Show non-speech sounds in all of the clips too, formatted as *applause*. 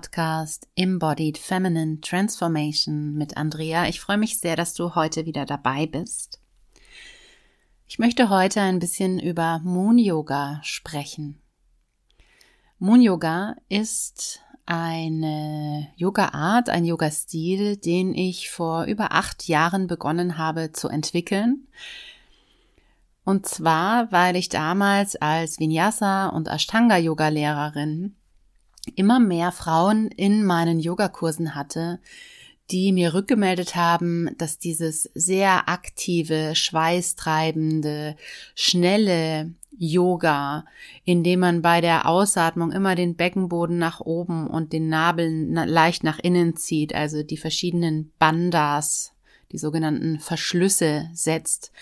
Podcast Embodied Feminine Transformation mit Andrea. Ich freue mich sehr, dass du heute wieder dabei bist. Ich möchte heute ein bisschen über Moon Yoga sprechen. Moon Yoga ist eine Yoga-Art, ein Yoga-Stil, den ich vor über acht Jahren begonnen habe zu entwickeln. Und zwar, weil ich damals als Vinyasa und Ashtanga-Yoga-Lehrerin immer mehr Frauen in meinen Yogakursen hatte, die mir rückgemeldet haben, dass dieses sehr aktive, schweißtreibende, schnelle Yoga, in dem man bei der Ausatmung immer den Beckenboden nach oben und den Nabel leicht nach innen zieht, also die verschiedenen Bandas, die sogenannten Verschlüsse setzt,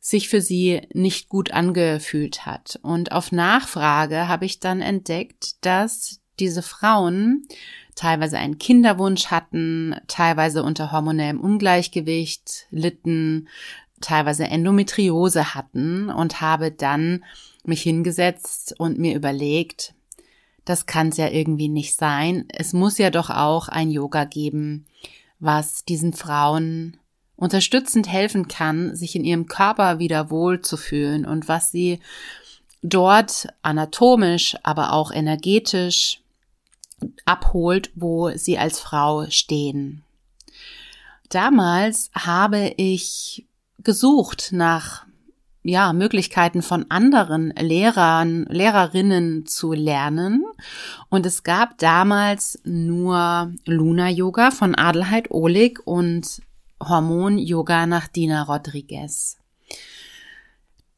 sich für sie nicht gut angefühlt hat. Und auf Nachfrage habe ich dann entdeckt, dass diese Frauen teilweise einen Kinderwunsch hatten, teilweise unter hormonellem Ungleichgewicht litten, teilweise Endometriose hatten und habe dann mich hingesetzt und mir überlegt, das kann es ja irgendwie nicht sein. Es muss ja doch auch ein Yoga geben, was diesen Frauen unterstützend helfen kann, sich in ihrem Körper wieder wohlzufühlen und was sie dort anatomisch, aber auch energetisch abholt, wo sie als Frau stehen. Damals habe ich gesucht nach ja, Möglichkeiten von anderen Lehrern, Lehrerinnen zu lernen. Und es gab damals nur Luna Yoga von Adelheid Ohlig und Hormon-Yoga nach Dina Rodriguez.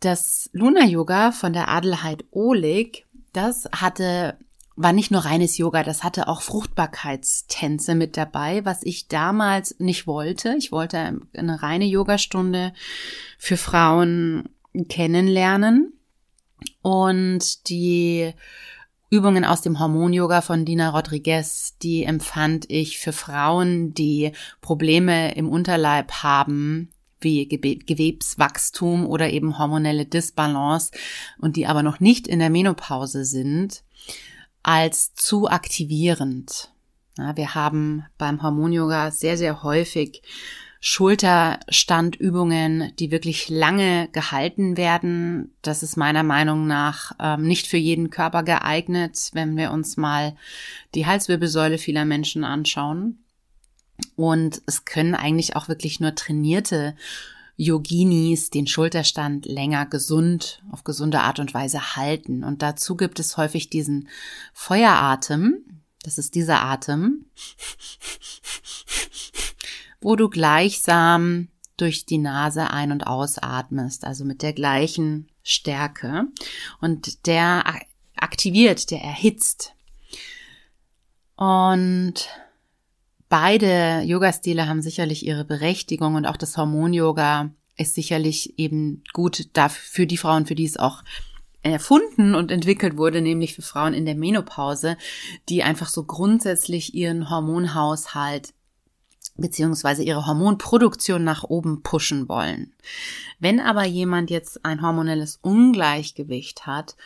Das Luna-Yoga von der Adelheid Ohlig, das hatte war nicht nur reines Yoga, das hatte auch Fruchtbarkeitstänze mit dabei, was ich damals nicht wollte. Ich wollte eine reine Yogastunde für Frauen kennenlernen und die Übungen aus dem Hormon-Yoga von Dina Rodriguez, die empfand ich für Frauen, die Probleme im Unterleib haben, wie Gewebswachstum oder eben hormonelle Disbalance und die aber noch nicht in der Menopause sind, als zu aktivierend. Ja, wir haben beim Hormon-Yoga sehr, sehr häufig Schulterstandübungen, die wirklich lange gehalten werden. Das ist meiner Meinung nach ähm, nicht für jeden Körper geeignet, wenn wir uns mal die Halswirbelsäule vieler Menschen anschauen. Und es können eigentlich auch wirklich nur trainierte Yoginis den Schulterstand länger gesund, auf gesunde Art und Weise halten. Und dazu gibt es häufig diesen Feueratem. Das ist dieser Atem wo du gleichsam durch die Nase ein- und ausatmest, also mit der gleichen Stärke. Und der aktiviert, der erhitzt. Und beide Yoga-Stile haben sicherlich ihre Berechtigung und auch das Hormon-Yoga ist sicherlich eben gut für die Frauen, für die es auch erfunden und entwickelt wurde, nämlich für Frauen in der Menopause, die einfach so grundsätzlich ihren Hormonhaushalt beziehungsweise ihre Hormonproduktion nach oben pushen wollen. Wenn aber jemand jetzt ein hormonelles Ungleichgewicht hat,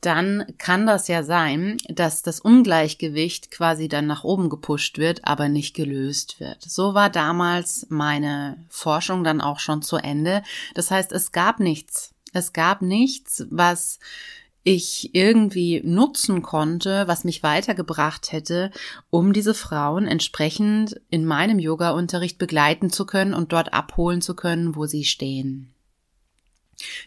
dann kann das ja sein, dass das Ungleichgewicht quasi dann nach oben gepusht wird, aber nicht gelöst wird. So war damals meine Forschung dann auch schon zu Ende. Das heißt, es gab nichts. Es gab nichts, was ich irgendwie nutzen konnte, was mich weitergebracht hätte, um diese Frauen entsprechend in meinem Yoga-Unterricht begleiten zu können und dort abholen zu können, wo sie stehen.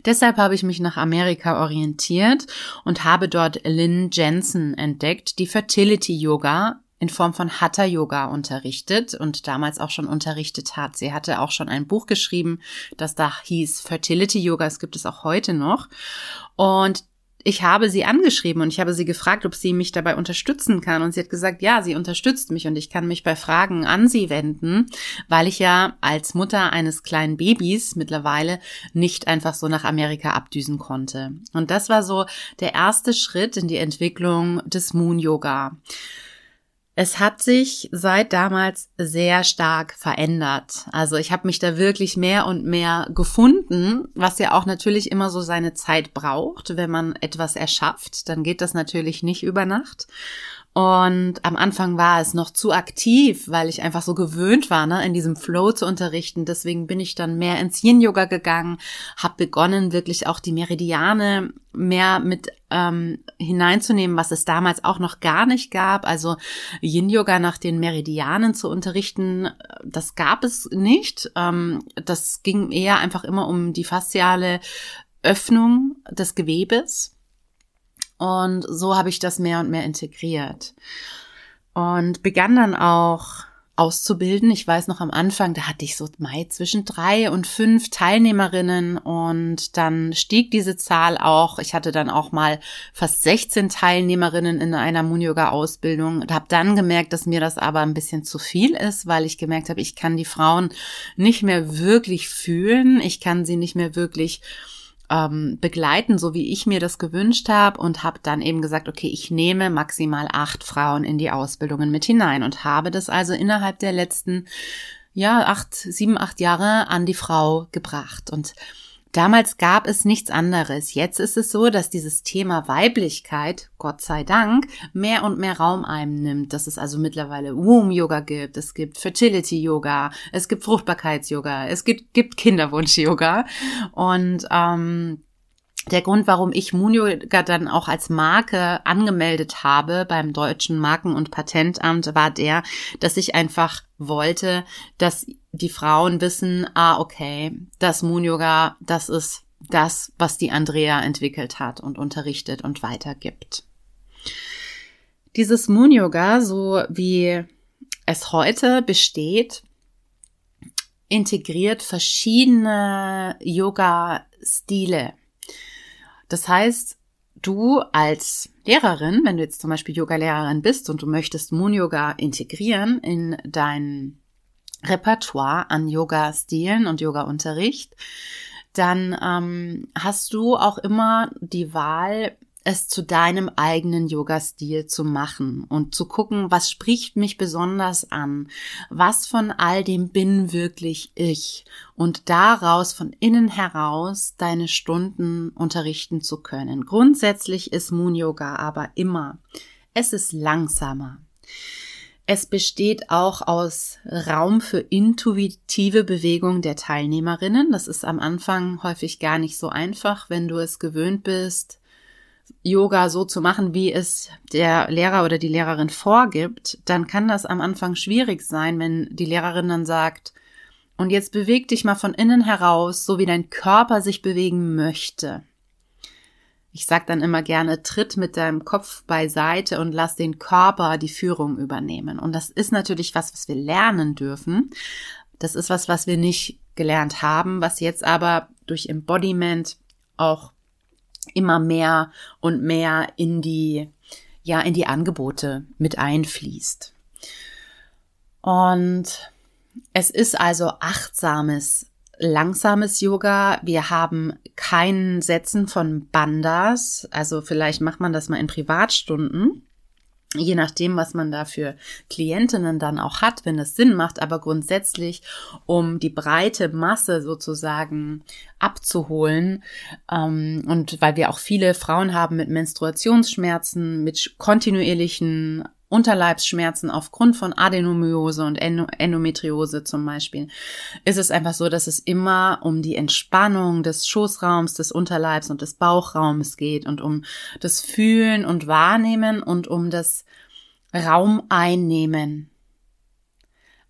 Deshalb habe ich mich nach Amerika orientiert und habe dort Lynn Jensen entdeckt, die Fertility Yoga in Form von Hatha Yoga unterrichtet und damals auch schon unterrichtet hat. Sie hatte auch schon ein Buch geschrieben, das da hieß Fertility Yoga. Es gibt es auch heute noch. Und ich habe sie angeschrieben und ich habe sie gefragt, ob sie mich dabei unterstützen kann. Und sie hat gesagt, ja, sie unterstützt mich und ich kann mich bei Fragen an sie wenden, weil ich ja als Mutter eines kleinen Babys mittlerweile nicht einfach so nach Amerika abdüsen konnte. Und das war so der erste Schritt in die Entwicklung des Moon Yoga. Es hat sich seit damals sehr stark verändert. Also ich habe mich da wirklich mehr und mehr gefunden, was ja auch natürlich immer so seine Zeit braucht. Wenn man etwas erschafft, dann geht das natürlich nicht über Nacht. Und am Anfang war es noch zu aktiv, weil ich einfach so gewöhnt war, ne, in diesem Flow zu unterrichten. Deswegen bin ich dann mehr ins Yin-Yoga gegangen, habe begonnen, wirklich auch die Meridiane mehr mit ähm, hineinzunehmen, was es damals auch noch gar nicht gab. Also Yin-Yoga nach den Meridianen zu unterrichten, das gab es nicht. Ähm, das ging eher einfach immer um die fasziale Öffnung des Gewebes. Und so habe ich das mehr und mehr integriert. Und begann dann auch auszubilden. Ich weiß noch am Anfang, da hatte ich so Mai zwischen drei und fünf Teilnehmerinnen und dann stieg diese Zahl auch. Ich hatte dann auch mal fast 16 Teilnehmerinnen in einer Moon-Yoga-Ausbildung und habe dann gemerkt, dass mir das aber ein bisschen zu viel ist, weil ich gemerkt habe, ich kann die Frauen nicht mehr wirklich fühlen. Ich kann sie nicht mehr wirklich ähm, begleiten, so wie ich mir das gewünscht habe und habe dann eben gesagt, okay, ich nehme maximal acht Frauen in die Ausbildungen mit hinein und habe das also innerhalb der letzten ja acht, sieben, acht Jahre an die Frau gebracht. Und Damals gab es nichts anderes. Jetzt ist es so, dass dieses Thema Weiblichkeit, Gott sei Dank, mehr und mehr Raum einnimmt. Dass es also mittlerweile Womb-Yoga gibt, es gibt Fertility-Yoga, es gibt Fruchtbarkeits-Yoga, es gibt, gibt Kinderwunsch-Yoga. Und ähm, der Grund, warum ich Moon Yoga dann auch als Marke angemeldet habe beim deutschen Marken- und Patentamt, war der, dass ich einfach wollte, dass die Frauen wissen, ah, okay, das Moon Yoga, das ist das, was die Andrea entwickelt hat und unterrichtet und weitergibt. Dieses Moon Yoga, so wie es heute besteht, integriert verschiedene Yoga-Stile. Das heißt, du als Lehrerin, wenn du jetzt zum Beispiel Yoga-Lehrerin bist und du möchtest Moon-Yoga integrieren in dein Repertoire an Yoga-Stilen und Yoga-Unterricht, dann ähm, hast du auch immer die Wahl, es zu deinem eigenen Yoga-Stil zu machen und zu gucken, was spricht mich besonders an, was von all dem bin wirklich ich und daraus von innen heraus deine Stunden unterrichten zu können. Grundsätzlich ist Moon Yoga aber immer, es ist langsamer. Es besteht auch aus Raum für intuitive Bewegung der Teilnehmerinnen. Das ist am Anfang häufig gar nicht so einfach, wenn du es gewöhnt bist, Yoga so zu machen, wie es der Lehrer oder die Lehrerin vorgibt, dann kann das am Anfang schwierig sein, wenn die Lehrerin dann sagt, und jetzt beweg dich mal von innen heraus, so wie dein Körper sich bewegen möchte. Ich sag dann immer gerne, tritt mit deinem Kopf beiseite und lass den Körper die Führung übernehmen. Und das ist natürlich was, was wir lernen dürfen. Das ist was, was wir nicht gelernt haben, was jetzt aber durch Embodiment auch immer mehr und mehr in die, ja, in die Angebote mit einfließt. Und es ist also achtsames, langsames Yoga. Wir haben kein Setzen von Bandas. Also vielleicht macht man das mal in Privatstunden je nachdem, was man da für Klientinnen dann auch hat, wenn es Sinn macht, aber grundsätzlich, um die breite Masse sozusagen abzuholen ähm, und weil wir auch viele Frauen haben mit Menstruationsschmerzen, mit kontinuierlichen Unterleibsschmerzen aufgrund von Adenomyose und Endometriose zum Beispiel, ist es einfach so, dass es immer um die Entspannung des Schoßraums, des Unterleibs und des Bauchraums geht und um das Fühlen und Wahrnehmen und um das Raum einnehmen,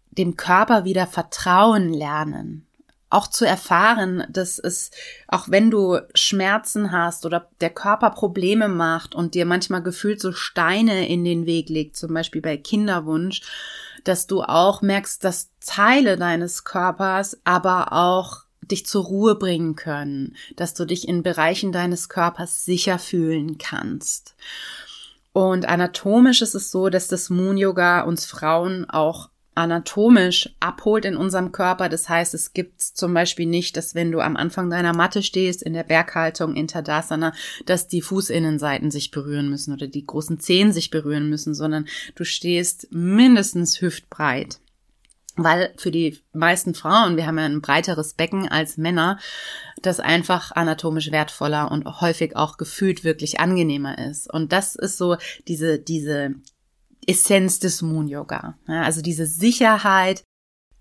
dem Körper wieder Vertrauen lernen, auch zu erfahren, dass es, auch wenn du Schmerzen hast oder der Körper Probleme macht und dir manchmal gefühlt so Steine in den Weg legt, zum Beispiel bei Kinderwunsch, dass du auch merkst, dass Teile deines Körpers aber auch dich zur Ruhe bringen können, dass du dich in Bereichen deines Körpers sicher fühlen kannst. Und anatomisch ist es so, dass das Moon Yoga uns Frauen auch anatomisch abholt in unserem Körper. Das heißt, es gibt zum Beispiel nicht, dass wenn du am Anfang deiner Matte stehst, in der Berghaltung, in Tadasana, dass die Fußinnenseiten sich berühren müssen oder die großen Zehen sich berühren müssen, sondern du stehst mindestens hüftbreit. Weil für die meisten Frauen, wir haben ja ein breiteres Becken als Männer, das einfach anatomisch wertvoller und häufig auch gefühlt wirklich angenehmer ist. Und das ist so diese, diese Essenz des Moon Yoga. Ja, also diese Sicherheit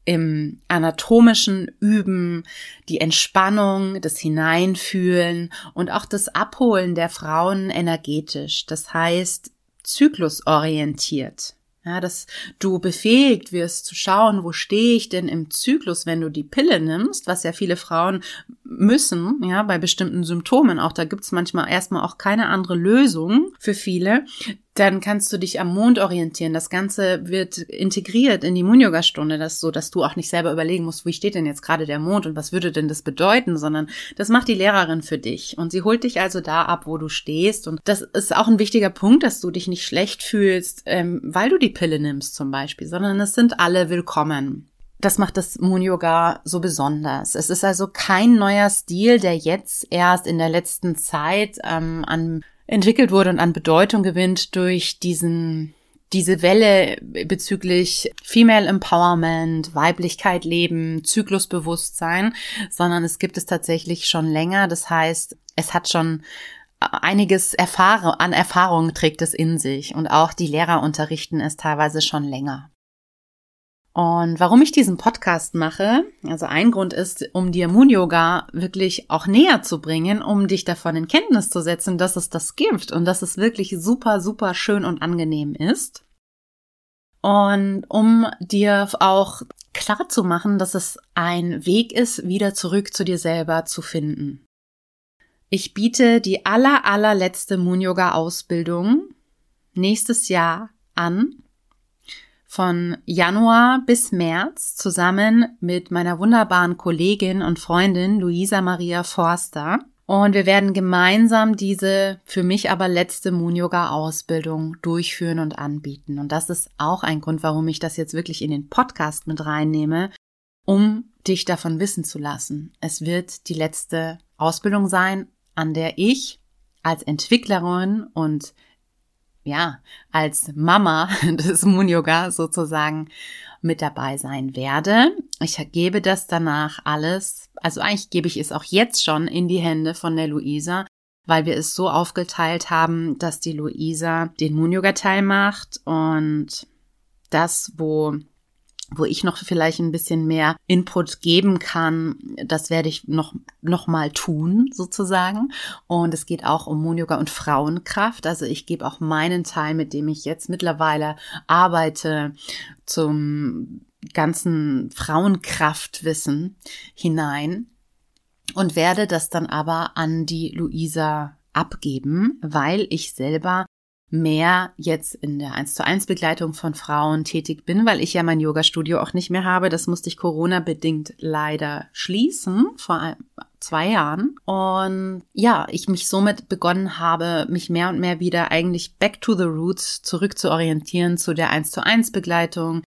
im anatomischen Üben, die Entspannung, das Hineinfühlen und auch das Abholen der Frauen energetisch. Das heißt, zyklusorientiert. Ja, dass du befähigt wirst zu schauen, wo stehe ich denn im Zyklus, wenn du die Pille nimmst, was ja viele Frauen müssen, ja, bei bestimmten Symptomen. Auch da gibt's manchmal erstmal auch keine andere Lösung für viele dann kannst du dich am Mond orientieren. Das Ganze wird integriert in die Moon-Yoga-Stunde, das so, dass du auch nicht selber überlegen musst, wie steht denn jetzt gerade der Mond und was würde denn das bedeuten, sondern das macht die Lehrerin für dich. Und sie holt dich also da ab, wo du stehst. Und das ist auch ein wichtiger Punkt, dass du dich nicht schlecht fühlst, ähm, weil du die Pille nimmst zum Beispiel, sondern es sind alle willkommen. Das macht das Moon Yoga so besonders. Es ist also kein neuer Stil, der jetzt erst in der letzten Zeit ähm, an entwickelt wurde und an Bedeutung gewinnt durch diesen diese Welle bezüglich Female Empowerment, Weiblichkeit leben, Zyklusbewusstsein, sondern es gibt es tatsächlich schon länger. Das heißt, es hat schon einiges Erfahrung, an Erfahrung trägt es in sich und auch die Lehrer unterrichten es teilweise schon länger. Und warum ich diesen Podcast mache, also ein Grund ist, um dir Moon Yoga wirklich auch näher zu bringen, um dich davon in Kenntnis zu setzen, dass es das gibt und dass es wirklich super, super schön und angenehm ist. Und um dir auch klar zu machen, dass es ein Weg ist, wieder zurück zu dir selber zu finden. Ich biete die aller, allerletzte Moon Yoga Ausbildung nächstes Jahr an von Januar bis März zusammen mit meiner wunderbaren Kollegin und Freundin Luisa Maria Forster. Und wir werden gemeinsam diese für mich aber letzte Moon Yoga Ausbildung durchführen und anbieten. Und das ist auch ein Grund, warum ich das jetzt wirklich in den Podcast mit reinnehme, um dich davon wissen zu lassen. Es wird die letzte Ausbildung sein, an der ich als Entwicklerin und ja, als Mama *laughs* des Moon Yoga sozusagen mit dabei sein werde. Ich gebe das danach alles, also eigentlich gebe ich es auch jetzt schon in die Hände von der Luisa, weil wir es so aufgeteilt haben, dass die Luisa den Moon Yoga Teil macht und das, wo wo ich noch vielleicht ein bisschen mehr Input geben kann, das werde ich noch, noch mal tun, sozusagen. Und es geht auch um Moon Yoga und Frauenkraft. Also ich gebe auch meinen Teil, mit dem ich jetzt mittlerweile arbeite, zum ganzen Frauenkraftwissen hinein und werde das dann aber an die Luisa abgeben, weil ich selber mehr jetzt in der 1 zu 1 Begleitung von Frauen tätig bin, weil ich ja mein Yoga-Studio auch nicht mehr habe. Das musste ich Corona-bedingt leider schließen vor zwei Jahren. Und ja, ich mich somit begonnen habe, mich mehr und mehr wieder eigentlich back to the roots zurück zu orientieren zu der 1 zu 1 Begleitung,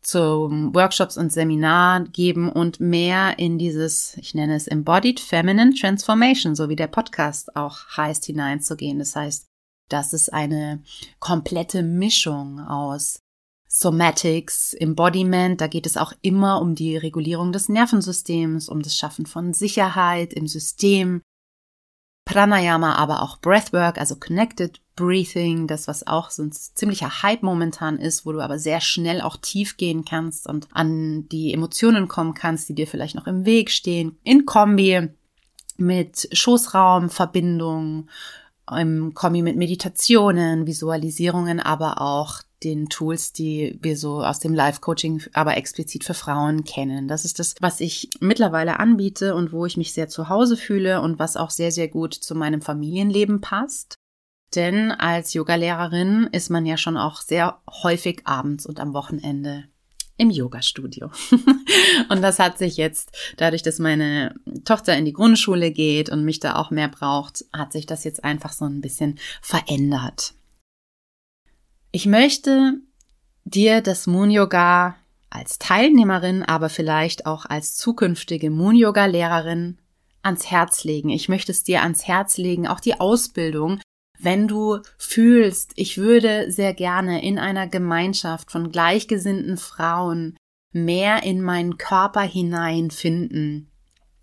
zum Workshops und Seminar geben und mehr in dieses, ich nenne es Embodied Feminine Transformation, so wie der Podcast auch heißt, hineinzugehen. Das heißt, das ist eine komplette Mischung aus Somatics, Embodiment, da geht es auch immer um die Regulierung des Nervensystems, um das Schaffen von Sicherheit im System, Pranayama, aber auch Breathwork, also Connected Breathing, das was auch so ein ziemlicher Hype momentan ist, wo du aber sehr schnell auch tief gehen kannst und an die Emotionen kommen kannst, die dir vielleicht noch im Weg stehen, in Kombi mit Schoßraumverbindung, im Kombi mit Meditationen, Visualisierungen, aber auch den Tools, die wir so aus dem Live-Coaching, aber explizit für Frauen kennen. Das ist das, was ich mittlerweile anbiete und wo ich mich sehr zu Hause fühle und was auch sehr, sehr gut zu meinem Familienleben passt. Denn als Yogalehrerin ist man ja schon auch sehr häufig abends und am Wochenende im Yoga-Studio. *laughs* und das hat sich jetzt, dadurch, dass meine Tochter in die Grundschule geht und mich da auch mehr braucht, hat sich das jetzt einfach so ein bisschen verändert. Ich möchte dir das Moon Yoga als Teilnehmerin, aber vielleicht auch als zukünftige Moon Yoga Lehrerin ans Herz legen. Ich möchte es dir ans Herz legen, auch die Ausbildung, wenn du fühlst, ich würde sehr gerne in einer Gemeinschaft von gleichgesinnten Frauen mehr in meinen Körper hineinfinden.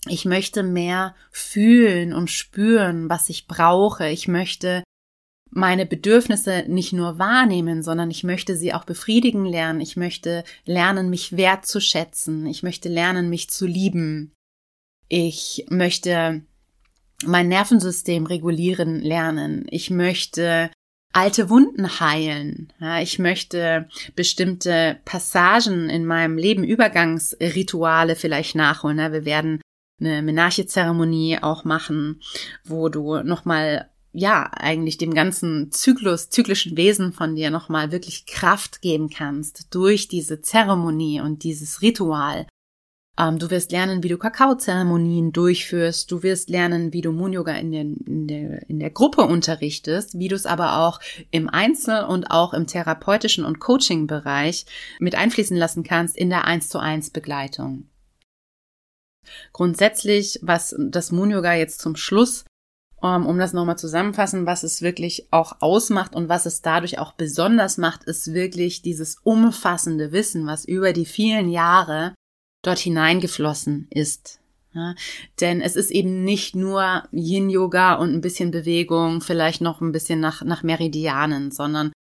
Ich möchte mehr fühlen und spüren, was ich brauche. Ich möchte meine Bedürfnisse nicht nur wahrnehmen, sondern ich möchte sie auch befriedigen lernen. Ich möchte lernen, mich wertzuschätzen. Ich möchte lernen, mich zu lieben. Ich möchte mein Nervensystem regulieren lernen. Ich möchte alte Wunden heilen. Ja, ich möchte bestimmte Passagen in meinem Leben, Übergangsrituale vielleicht nachholen. Ja, wir werden eine Menarche-Zeremonie auch machen, wo du nochmal ja, eigentlich dem ganzen Zyklus, zyklischen Wesen von dir nochmal wirklich Kraft geben kannst durch diese Zeremonie und dieses Ritual. Ähm, du wirst lernen, wie du Kakaozeremonien durchführst. Du wirst lernen, wie du Moon Yoga in, den, in, der, in der Gruppe unterrichtest, wie du es aber auch im Einzel- und auch im therapeutischen und Coaching-Bereich mit einfließen lassen kannst in der 1 zu 1 Begleitung. Grundsätzlich, was das Moon Yoga jetzt zum Schluss ähm, um das nochmal zusammenfassen, was es wirklich auch ausmacht und was es dadurch auch besonders macht, ist wirklich dieses umfassende Wissen, was über die vielen Jahre dort hineingeflossen ist. Ja, denn es ist eben nicht nur Yin-Yoga und ein bisschen Bewegung, vielleicht noch ein bisschen nach, nach Meridianen, sondern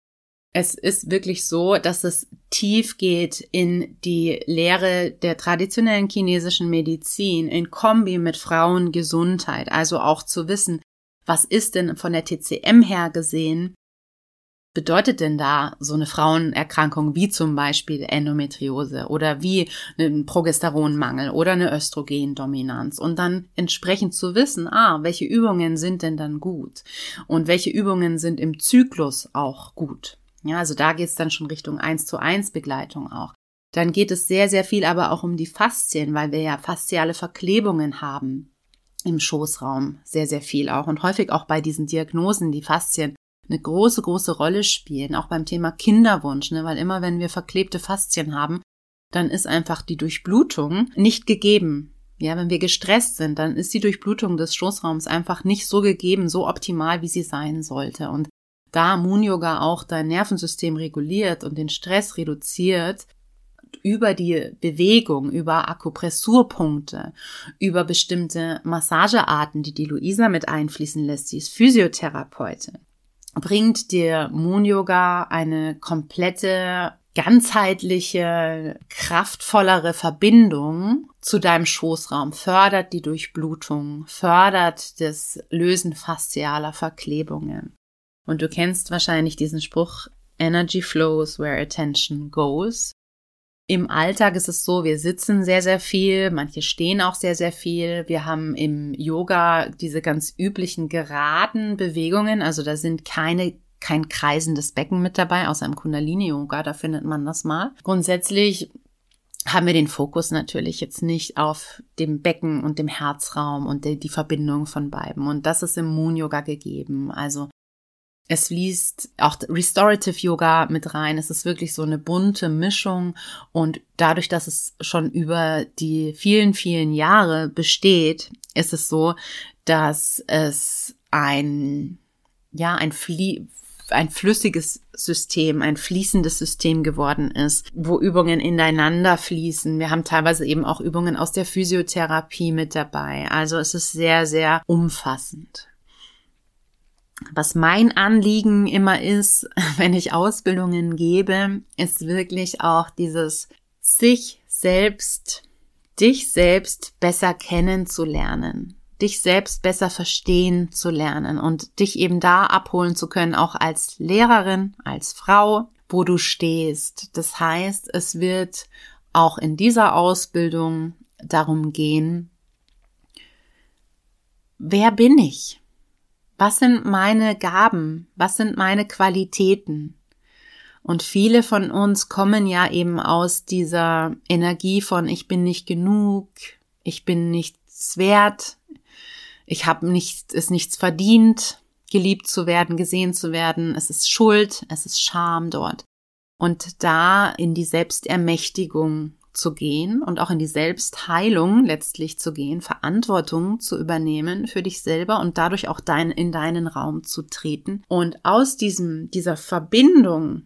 es ist wirklich so, dass es tief geht in die Lehre der traditionellen chinesischen Medizin in Kombi mit Frauengesundheit. Also auch zu wissen, was ist denn von der TCM her gesehen, bedeutet denn da so eine Frauenerkrankung wie zum Beispiel Endometriose oder wie ein Progesteronmangel oder eine Östrogendominanz und dann entsprechend zu wissen, ah, welche Übungen sind denn dann gut und welche Übungen sind im Zyklus auch gut. Ja, also da geht's dann schon Richtung eins zu eins Begleitung auch. Dann geht es sehr, sehr viel aber auch um die Faszien, weil wir ja fasziale Verklebungen haben im Schoßraum sehr, sehr viel auch und häufig auch bei diesen Diagnosen, die Faszien eine große, große Rolle spielen, auch beim Thema Kinderwunsch, ne? weil immer wenn wir verklebte Faszien haben, dann ist einfach die Durchblutung nicht gegeben. Ja, wenn wir gestresst sind, dann ist die Durchblutung des Schoßraums einfach nicht so gegeben, so optimal, wie sie sein sollte. Und da Moon Yoga auch dein Nervensystem reguliert und den Stress reduziert, über die Bewegung, über Akupressurpunkte, über bestimmte Massagearten, die die Luisa mit einfließen lässt. Sie ist Physiotherapeutin. Bringt dir Moon Yoga eine komplette ganzheitliche, kraftvollere Verbindung zu deinem Schoßraum, fördert die Durchblutung, fördert das Lösen faszialer Verklebungen. Und du kennst wahrscheinlich diesen Spruch, Energy flows where attention goes. Im Alltag ist es so, wir sitzen sehr, sehr viel, manche stehen auch sehr, sehr viel. Wir haben im Yoga diese ganz üblichen geraden Bewegungen, also da sind keine kein kreisendes Becken mit dabei, außer im Kundalini-Yoga, da findet man das mal. Grundsätzlich haben wir den Fokus natürlich jetzt nicht auf dem Becken und dem Herzraum und die, Verbindung von beiden. Und das ist im Moon Yoga gegeben. Also es fließt auch Restorative Yoga mit rein. Es ist wirklich so eine bunte Mischung und dadurch, dass es schon über die vielen, vielen Jahre besteht, ist es so, dass es ein, ja, ein Flie ein flüssiges System, ein fließendes System geworden ist, wo Übungen ineinander fließen. Wir haben teilweise eben auch Übungen aus der Physiotherapie mit dabei. Also es ist sehr, sehr umfassend. Was mein Anliegen immer ist, *laughs* wenn ich Ausbildungen gebe, ist wirklich auch dieses sich selbst, dich selbst besser kennenzulernen, dich selbst besser verstehen zu lernen und dich eben da abholen zu können, auch als Lehrerin, als Frau, wo du stehst. Das heißt, es wird auch in dieser Ausbildung darum gehen, wer bin ich? Was sind meine Gaben? Was sind meine Qualitäten? Und viele von uns kommen ja eben aus dieser Energie von ich bin nicht genug, ich bin nichts wert, ich habe nichts, es nichts verdient, geliebt zu werden, gesehen zu werden, es ist Schuld, es ist Scham dort. Und da in die Selbstermächtigung zu gehen und auch in die Selbstheilung letztlich zu gehen, Verantwortung zu übernehmen für dich selber und dadurch auch dein, in deinen Raum zu treten und aus diesem, dieser Verbindung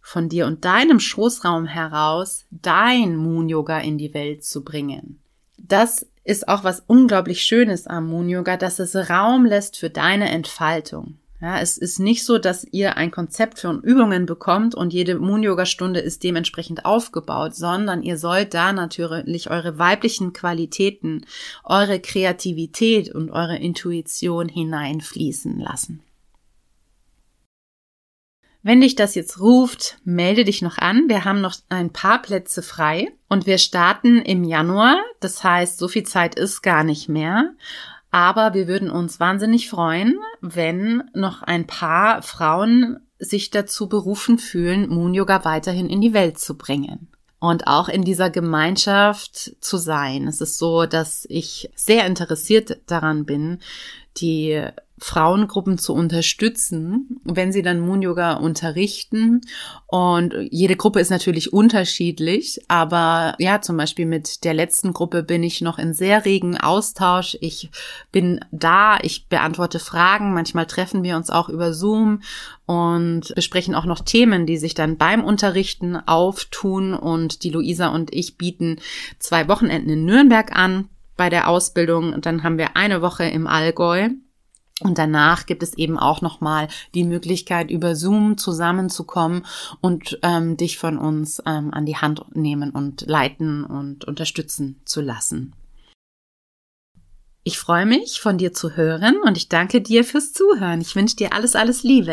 von dir und deinem Schoßraum heraus dein Moon Yoga in die Welt zu bringen. Das ist auch was unglaublich Schönes am Moon Yoga, dass es Raum lässt für deine Entfaltung. Ja, es ist nicht so, dass ihr ein Konzept für Übungen bekommt und jede Moon-Yoga-Stunde ist dementsprechend aufgebaut, sondern ihr sollt da natürlich eure weiblichen Qualitäten, eure Kreativität und eure Intuition hineinfließen lassen. Wenn dich das jetzt ruft, melde dich noch an. Wir haben noch ein paar Plätze frei und wir starten im Januar. Das heißt, so viel Zeit ist gar nicht mehr. Aber wir würden uns wahnsinnig freuen, wenn noch ein paar Frauen sich dazu berufen fühlen, Moon Yoga weiterhin in die Welt zu bringen und auch in dieser Gemeinschaft zu sein. Es ist so, dass ich sehr interessiert daran bin, die Frauengruppen zu unterstützen, wenn sie dann Moon Yoga unterrichten. Und jede Gruppe ist natürlich unterschiedlich, aber ja, zum Beispiel mit der letzten Gruppe bin ich noch in sehr regen Austausch. Ich bin da, ich beantworte Fragen, manchmal treffen wir uns auch über Zoom und besprechen auch noch Themen, die sich dann beim Unterrichten auftun. Und die Luisa und ich bieten zwei Wochenenden in Nürnberg an bei der Ausbildung und dann haben wir eine Woche im Allgäu und danach gibt es eben auch nochmal die Möglichkeit, über Zoom zusammenzukommen und ähm, dich von uns ähm, an die Hand nehmen und leiten und unterstützen zu lassen. Ich freue mich, von dir zu hören und ich danke dir fürs Zuhören. Ich wünsche dir alles, alles Liebe.